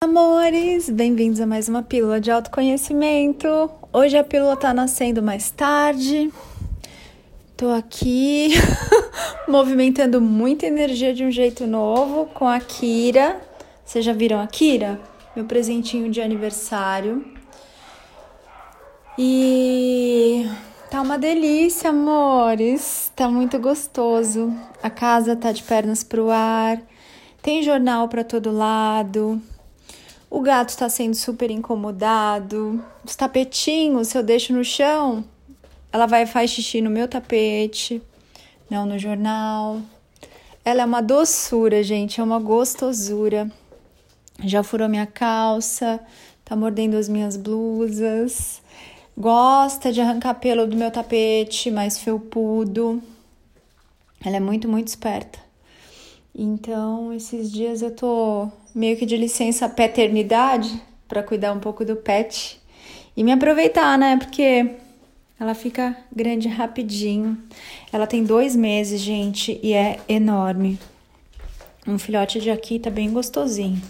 Amores, bem-vindos a mais uma pílula de autoconhecimento. Hoje a pílula tá nascendo mais tarde. Tô aqui movimentando muita energia de um jeito novo com a Kira. Vocês já viram a Kira? Meu presentinho de aniversário. E tá uma delícia, amores. Tá muito gostoso. A casa tá de pernas pro ar. Tem jornal para todo lado. O gato está sendo super incomodado. Os tapetinhos, se eu deixo no chão, ela vai faz xixi no meu tapete, não no jornal. Ela é uma doçura, gente, é uma gostosura. Já furou minha calça, tá mordendo as minhas blusas. Gosta de arrancar pelo do meu tapete mais felpudo. Ela é muito, muito esperta. Então, esses dias eu tô meio que de licença paternidade para cuidar um pouco do pet e me aproveitar, né? Porque ela fica grande rapidinho. Ela tem dois meses, gente, e é enorme. Um filhote de aqui tá bem gostosinho.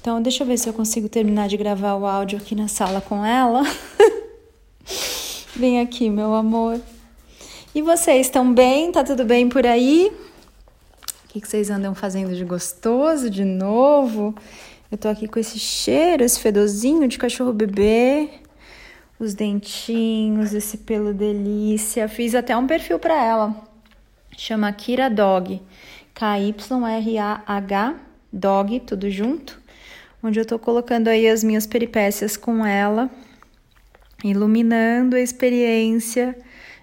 Então, deixa eu ver se eu consigo terminar de gravar o áudio aqui na sala com ela. Vem aqui, meu amor. E vocês estão bem? Tá tudo bem por aí? Que, vocês andam fazendo de gostoso de novo? Eu tô aqui com esse cheiro, esse fedozinho de cachorro bebê, os dentinhos, esse pelo delícia. Fiz até um perfil para ela. Chama Kira Dog. K-Y-R-A-H Dog, tudo junto. Onde eu tô colocando aí as minhas peripécias com ela, iluminando a experiência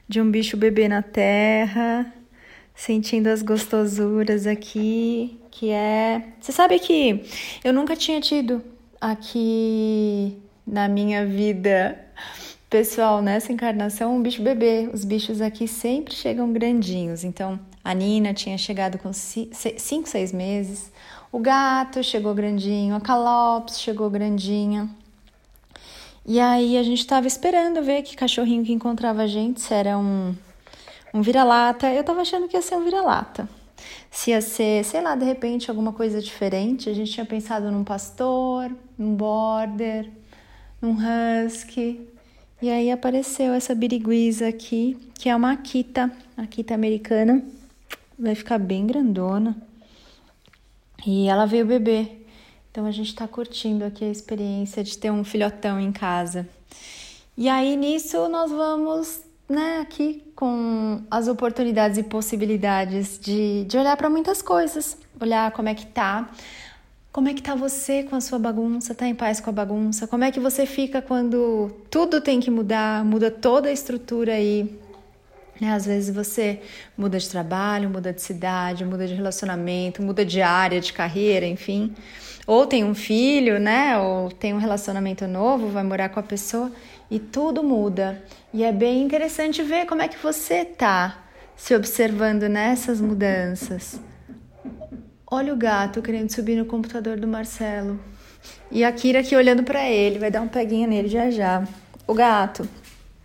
de um bicho bebê na terra sentindo as gostosuras aqui, que é. Você sabe que eu nunca tinha tido aqui na minha vida pessoal, nessa encarnação, um bicho bebê. Os bichos aqui sempre chegam grandinhos. Então, a Nina tinha chegado com 5, 6 meses. O gato chegou grandinho, a Calops chegou grandinha. E aí a gente estava esperando ver que cachorrinho que encontrava a gente, se era um um vira-lata. Eu tava achando que ia ser um vira-lata. Se ia ser, sei lá, de repente alguma coisa diferente. A gente tinha pensado num pastor, num border, num husky. E aí apareceu essa biriguiza aqui, que é uma Akita, Akita americana. Vai ficar bem grandona. E ela veio beber. Então a gente tá curtindo aqui a experiência de ter um filhotão em casa. E aí nisso nós vamos né, aqui com as oportunidades e possibilidades de, de olhar para muitas coisas, olhar como é que tá, como é que tá você com a sua bagunça, tá em paz com a bagunça, como é que você fica quando tudo tem que mudar, muda toda a estrutura aí. Né? Às vezes você muda de trabalho, muda de cidade, muda de relacionamento, muda de área, de carreira, enfim. Ou tem um filho, né? Ou tem um relacionamento novo, vai morar com a pessoa e tudo muda. E é bem interessante ver como é que você tá se observando nessas mudanças. Olha o gato querendo subir no computador do Marcelo. E a Kira aqui olhando para ele, vai dar um peguinha nele já já. O gato.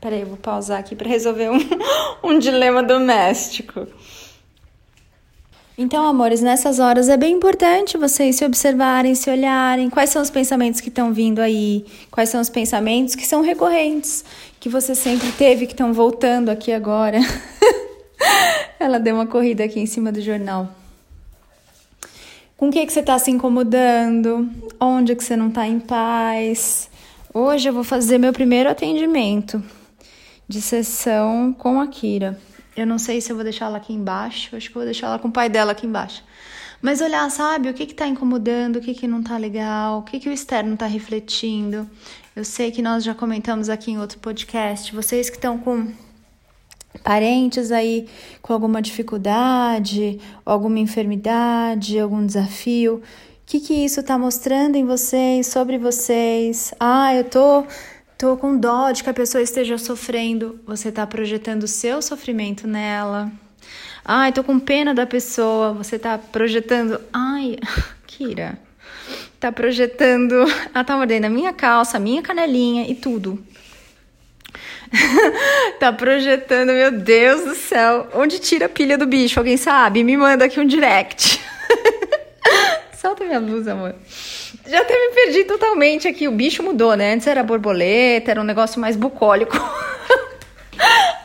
Peraí, eu vou pausar aqui para resolver um, um dilema doméstico. Então, amores, nessas horas é bem importante vocês se observarem, se olharem, quais são os pensamentos que estão vindo aí, quais são os pensamentos que são recorrentes, que você sempre teve, que estão voltando aqui agora. Ela deu uma corrida aqui em cima do jornal. Com o que, que você está se incomodando? Onde que você não está em paz? Hoje eu vou fazer meu primeiro atendimento de sessão com a Kira. Eu não sei se eu vou deixar ela aqui embaixo, acho que vou deixar ela com o pai dela aqui embaixo. Mas olhar, sabe, o que que tá incomodando, o que que não tá legal, o que que o externo tá refletindo. Eu sei que nós já comentamos aqui em outro podcast, vocês que estão com parentes aí com alguma dificuldade, alguma enfermidade, algum desafio, o que que isso tá mostrando em vocês, sobre vocês? Ah, eu tô Tô com dó de que a pessoa esteja sofrendo. Você tá projetando o seu sofrimento nela. Ai, tô com pena da pessoa. Você tá projetando. Ai, Kira. Tá projetando. Ela tá mordendo a minha calça, a minha canelinha e tudo. tá projetando, meu Deus do céu. Onde tira a pilha do bicho? Alguém sabe? Me manda aqui um direct. Solta minha blusa, amor. Já até me perdi totalmente aqui. O bicho mudou, né? Antes era borboleta, era um negócio mais bucólico.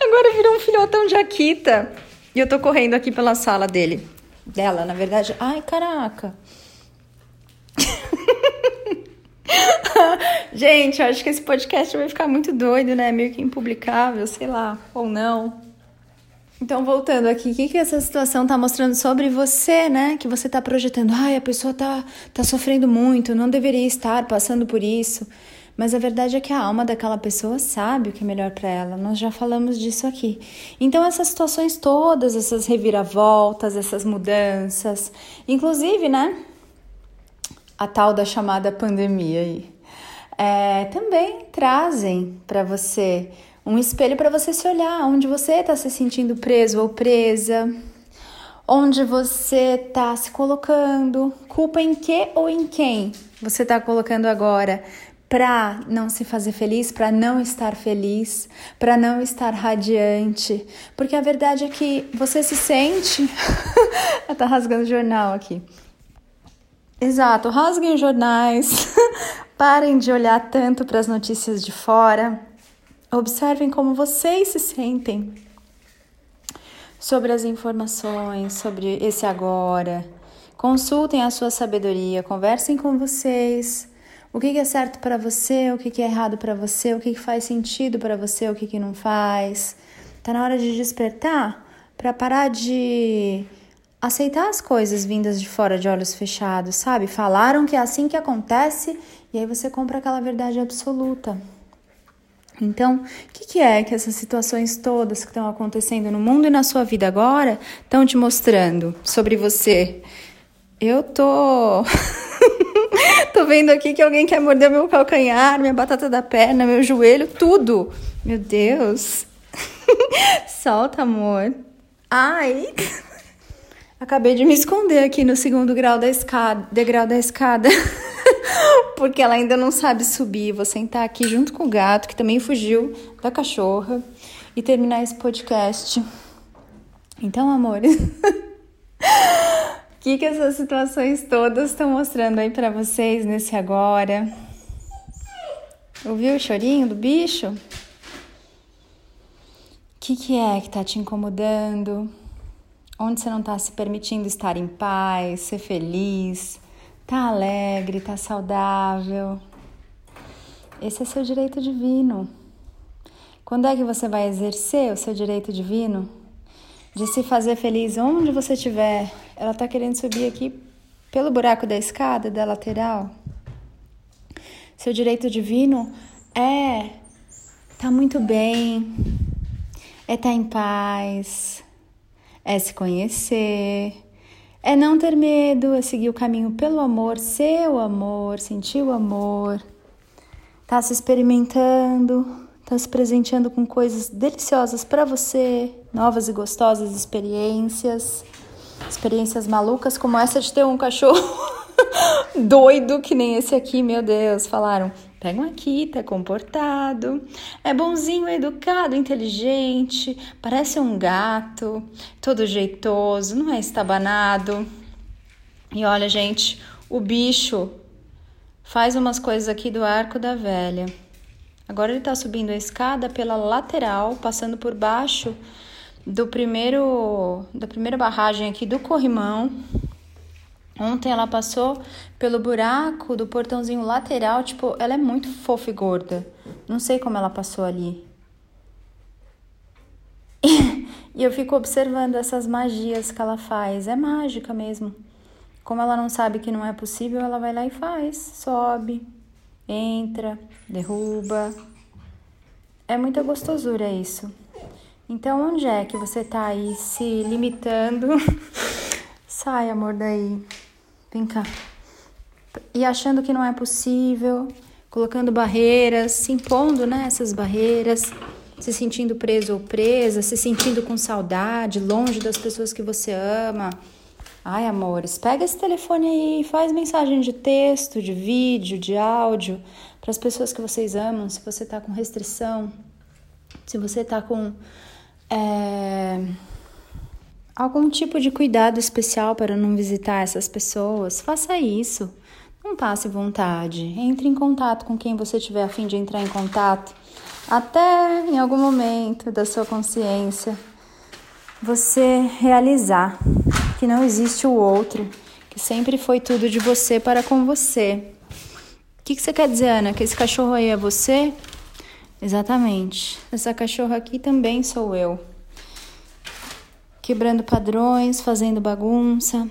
Agora virou um filhotão Akita. E eu tô correndo aqui pela sala dele. Dela, na verdade. Ai, caraca. Gente, eu acho que esse podcast vai ficar muito doido, né? Meio que impublicável, sei lá, ou não. Então, voltando aqui, o que, que essa situação tá mostrando sobre você, né? Que você tá projetando, ai, a pessoa tá, tá sofrendo muito, não deveria estar passando por isso. Mas a verdade é que a alma daquela pessoa sabe o que é melhor para ela. Nós já falamos disso aqui. Então, essas situações todas, essas reviravoltas, essas mudanças, inclusive, né? A tal da chamada pandemia aí é, também trazem para você um espelho para você se olhar, onde você está se sentindo preso ou presa, onde você está se colocando, culpa em que ou em quem você está colocando agora para não se fazer feliz, para não estar feliz, para não estar radiante, porque a verdade é que você se sente. tá rasgando jornal aqui. Exato, rasguem jornais, Parem de olhar tanto para as notícias de fora. Observem como vocês se sentem sobre as informações, sobre esse agora. Consultem a sua sabedoria, conversem com vocês. O que é certo para você, o que é errado para você, o que faz sentido para você, o que não faz. Tá na hora de despertar para parar de aceitar as coisas vindas de fora de olhos fechados, sabe? Falaram que é assim que acontece e aí você compra aquela verdade absoluta. Então, o que, que, é que essas situações todas que estão acontecendo no mundo e na sua vida agora estão te mostrando sobre você? Eu tô. tô vendo aqui que alguém quer morder meu calcanhar, minha batata da perna, meu joelho, tudo. Meu Deus. Solta, amor. Ai. Acabei de me esconder aqui no segundo grau da escada, degrau da escada. Porque ela ainda não sabe subir. Vou sentar aqui junto com o gato, que também fugiu da cachorra, e terminar esse podcast. Então, amores, o que, que essas situações todas estão mostrando aí para vocês nesse agora? Ouviu o chorinho do bicho? O que, que é que tá te incomodando? Onde você não tá se permitindo estar em paz, ser feliz? Tá alegre, tá saudável. Esse é seu direito divino. Quando é que você vai exercer o seu direito divino? De se fazer feliz onde você estiver. Ela tá querendo subir aqui pelo buraco da escada, da lateral. Seu direito divino é tá muito bem, é estar tá em paz, é se conhecer, é não ter medo, é seguir o caminho pelo amor, ser o amor, sentir o amor, tá se experimentando, tá se presenteando com coisas deliciosas para você, novas e gostosas experiências, experiências malucas como essa de ter um cachorro doido que nem esse aqui, meu Deus, falaram. Pega um aqui, tá comportado, é bonzinho, é educado, inteligente, parece um gato, todo jeitoso, não é estabanado. E olha, gente, o bicho faz umas coisas aqui do arco da velha. Agora ele tá subindo a escada pela lateral, passando por baixo do primeiro da primeira barragem aqui do corrimão Ontem ela passou pelo buraco do portãozinho lateral, tipo, ela é muito fofa e gorda. Não sei como ela passou ali. E eu fico observando essas magias que ela faz. É mágica mesmo. Como ela não sabe que não é possível, ela vai lá e faz. Sobe, entra, derruba. É muita gostosura isso. Então, onde é que você tá aí se limitando? Sai, amor, daí. Vem cá. E achando que não é possível, colocando barreiras, se impondo nessas né, barreiras, se sentindo preso ou presa, se sentindo com saudade, longe das pessoas que você ama. Ai, amores, pega esse telefone aí, faz mensagem de texto, de vídeo, de áudio para as pessoas que vocês amam. Se você tá com restrição, se você tá com é, algum tipo de cuidado especial para não visitar essas pessoas, faça isso. não passe vontade. Entre em contato com quem você tiver a fim de entrar em contato. Até em algum momento da sua consciência você realizar que não existe o outro, que sempre foi tudo de você para com você. O que, que você quer dizer, Ana? Que esse cachorro aí é você? Exatamente. Essa cachorra aqui também sou eu. Quebrando padrões, fazendo bagunça,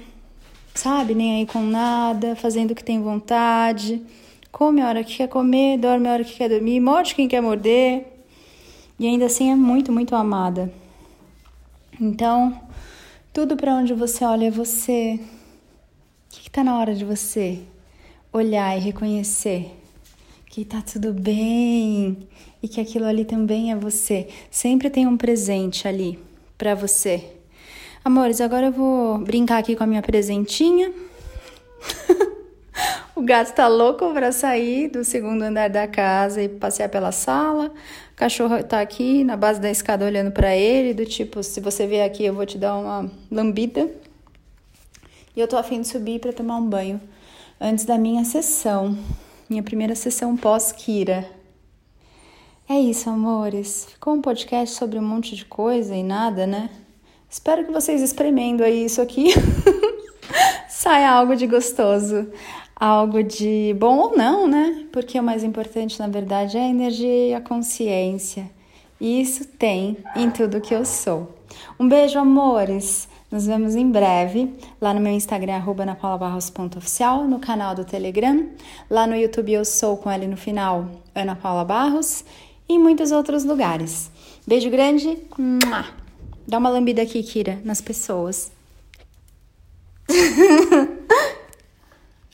sabe? Nem aí com nada, fazendo o que tem vontade. Come a hora que quer comer, dorme a hora que quer dormir, morde quem quer morder. E ainda assim é muito, muito amada. Então, tudo para onde você olha é você. O que está na hora de você olhar e reconhecer que está tudo bem e que aquilo ali também é você. Sempre tem um presente ali para você. Amores, agora eu vou brincar aqui com a minha presentinha. o gato tá louco para sair do segundo andar da casa e passear pela sala. O cachorro tá aqui na base da escada olhando para ele, do tipo, se você vier aqui eu vou te dar uma lambida. E eu tô afim de subir para tomar um banho antes da minha sessão, minha primeira sessão pós-Kira. É isso, amores. Ficou um podcast sobre um monte de coisa e nada, né? Espero que vocês espremendo aí isso aqui saia algo de gostoso, algo de bom ou não, né? Porque o mais importante, na verdade, é a energia e a consciência. E isso tem em tudo que eu sou. Um beijo, amores. Nos vemos em breve lá no meu Instagram, anapaulabarros.oficial, no canal do Telegram, lá no YouTube eu sou com L no final, Ana Paula Barros, e em muitos outros lugares. Beijo grande. Dá uma lambida aqui, Kira, nas pessoas.